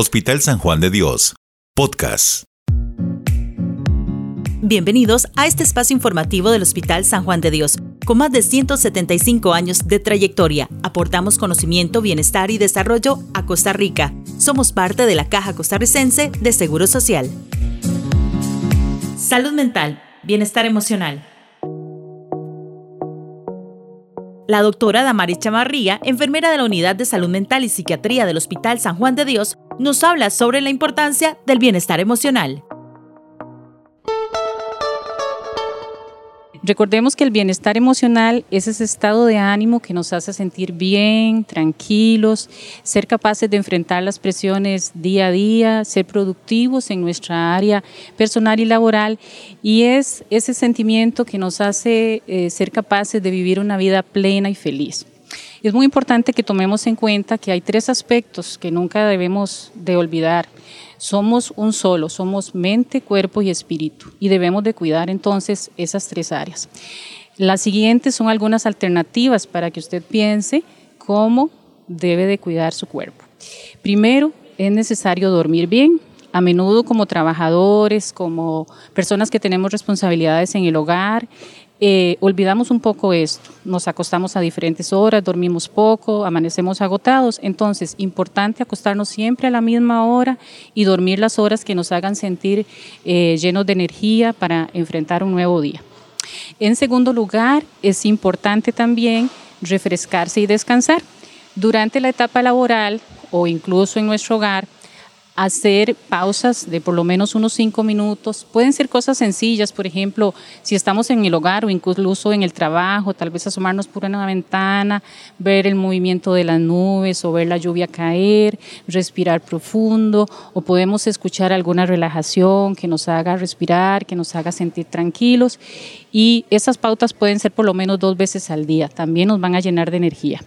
Hospital San Juan de Dios, podcast. Bienvenidos a este espacio informativo del Hospital San Juan de Dios. Con más de 175 años de trayectoria, aportamos conocimiento, bienestar y desarrollo a Costa Rica. Somos parte de la Caja Costarricense de Seguro Social. Salud mental, bienestar emocional. La doctora Damaris Chamarría, enfermera de la Unidad de Salud Mental y Psiquiatría del Hospital San Juan de Dios, nos habla sobre la importancia del bienestar emocional. Recordemos que el bienestar emocional es ese estado de ánimo que nos hace sentir bien, tranquilos, ser capaces de enfrentar las presiones día a día, ser productivos en nuestra área personal y laboral y es ese sentimiento que nos hace eh, ser capaces de vivir una vida plena y feliz. Es muy importante que tomemos en cuenta que hay tres aspectos que nunca debemos de olvidar. Somos un solo, somos mente, cuerpo y espíritu y debemos de cuidar entonces esas tres áreas. Las siguientes son algunas alternativas para que usted piense cómo debe de cuidar su cuerpo. Primero, es necesario dormir bien. A menudo como trabajadores, como personas que tenemos responsabilidades en el hogar, eh, olvidamos un poco esto. Nos acostamos a diferentes horas, dormimos poco, amanecemos agotados. Entonces, importante acostarnos siempre a la misma hora y dormir las horas que nos hagan sentir eh, llenos de energía para enfrentar un nuevo día. En segundo lugar, es importante también refrescarse y descansar. Durante la etapa laboral o incluso en nuestro hogar, hacer pausas de por lo menos unos cinco minutos. Pueden ser cosas sencillas, por ejemplo, si estamos en el hogar o incluso en el trabajo, tal vez asomarnos por una ventana, ver el movimiento de las nubes o ver la lluvia caer, respirar profundo o podemos escuchar alguna relajación que nos haga respirar, que nos haga sentir tranquilos y esas pautas pueden ser por lo menos dos veces al día, también nos van a llenar de energía.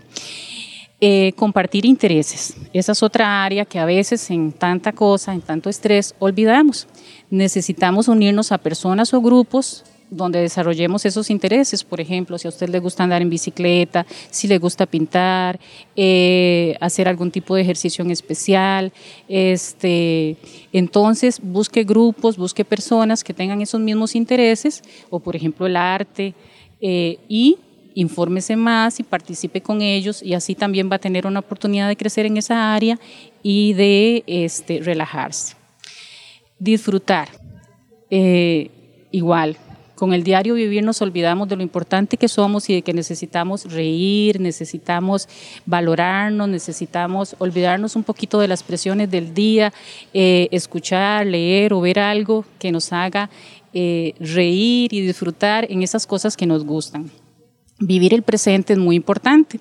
Eh, compartir intereses. Esa es otra área que a veces en tanta cosa, en tanto estrés, olvidamos. Necesitamos unirnos a personas o grupos donde desarrollemos esos intereses, por ejemplo, si a usted le gusta andar en bicicleta, si le gusta pintar, eh, hacer algún tipo de ejercicio en especial, este, entonces busque grupos, busque personas que tengan esos mismos intereses, o por ejemplo el arte, eh, y infórmese más y participe con ellos y así también va a tener una oportunidad de crecer en esa área y de este, relajarse. Disfrutar. Eh, igual, con el diario vivir nos olvidamos de lo importante que somos y de que necesitamos reír, necesitamos valorarnos, necesitamos olvidarnos un poquito de las presiones del día, eh, escuchar, leer o ver algo que nos haga eh, reír y disfrutar en esas cosas que nos gustan. Vivir el presente es muy importante.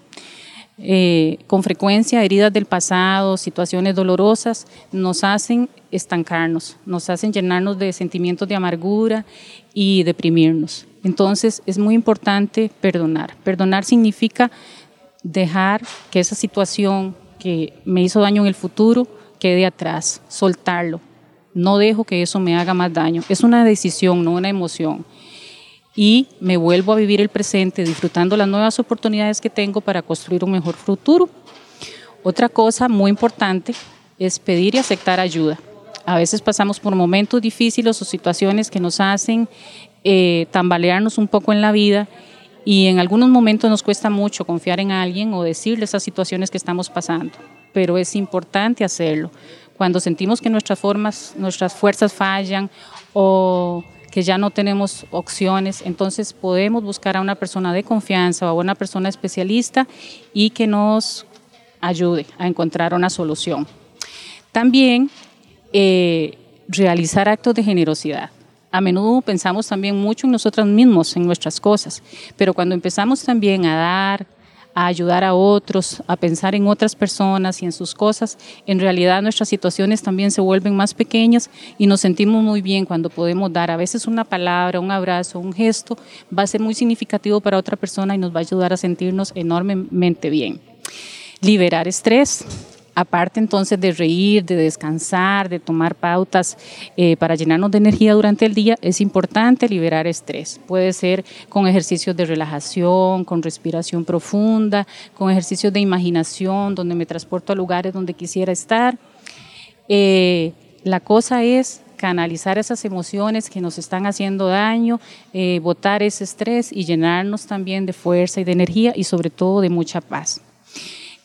Eh, con frecuencia, heridas del pasado, situaciones dolorosas, nos hacen estancarnos, nos hacen llenarnos de sentimientos de amargura y deprimirnos. Entonces, es muy importante perdonar. Perdonar significa dejar que esa situación que me hizo daño en el futuro quede atrás, soltarlo. No dejo que eso me haga más daño. Es una decisión, no una emoción y me vuelvo a vivir el presente disfrutando las nuevas oportunidades que tengo para construir un mejor futuro. Otra cosa muy importante es pedir y aceptar ayuda. A veces pasamos por momentos difíciles o situaciones que nos hacen eh, tambalearnos un poco en la vida y en algunos momentos nos cuesta mucho confiar en alguien o decirle esas situaciones que estamos pasando, pero es importante hacerlo. Cuando sentimos que nuestras formas, nuestras fuerzas fallan o que ya no tenemos opciones, entonces podemos buscar a una persona de confianza o a una persona especialista y que nos ayude a encontrar una solución. También eh, realizar actos de generosidad. A menudo pensamos también mucho en nosotros mismos, en nuestras cosas, pero cuando empezamos también a dar, a ayudar a otros, a pensar en otras personas y en sus cosas, en realidad nuestras situaciones también se vuelven más pequeñas y nos sentimos muy bien cuando podemos dar a veces una palabra, un abrazo, un gesto, va a ser muy significativo para otra persona y nos va a ayudar a sentirnos enormemente bien. Liberar estrés aparte entonces de reír, de descansar, de tomar pautas eh, para llenarnos de energía durante el día, es importante liberar estrés. Puede ser con ejercicios de relajación, con respiración profunda, con ejercicios de imaginación, donde me transporto a lugares donde quisiera estar. Eh, la cosa es canalizar esas emociones que nos están haciendo daño, eh, botar ese estrés y llenarnos también de fuerza y de energía y sobre todo de mucha paz.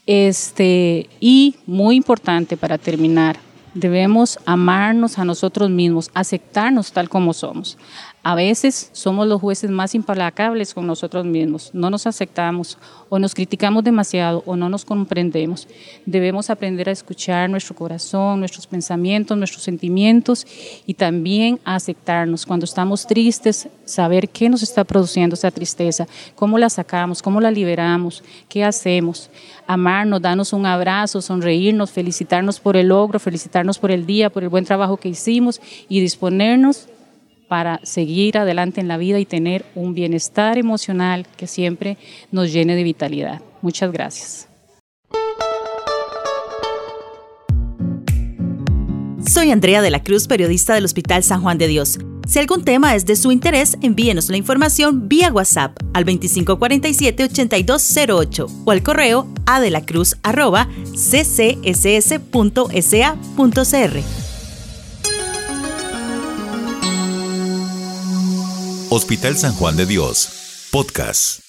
Este, y muy importante para terminar, debemos amarnos a nosotros mismos, aceptarnos tal como somos. A veces somos los jueces más implacables con nosotros mismos, no nos aceptamos o nos criticamos demasiado o no nos comprendemos. Debemos aprender a escuchar nuestro corazón, nuestros pensamientos, nuestros sentimientos y también a aceptarnos. Cuando estamos tristes, saber qué nos está produciendo esa tristeza, cómo la sacamos, cómo la liberamos, qué hacemos. Amarnos, darnos un abrazo, sonreírnos, felicitarnos por el logro, felicitarnos por el día, por el buen trabajo que hicimos y disponernos para seguir adelante en la vida y tener un bienestar emocional que siempre nos llene de vitalidad. Muchas gracias. Soy Andrea de la Cruz, periodista del Hospital San Juan de Dios. Si algún tema es de su interés, envíenos la información vía WhatsApp al 2547-8208 o al correo adelacruz.ccss.sa.cr. Hospital San Juan de Dios, podcast.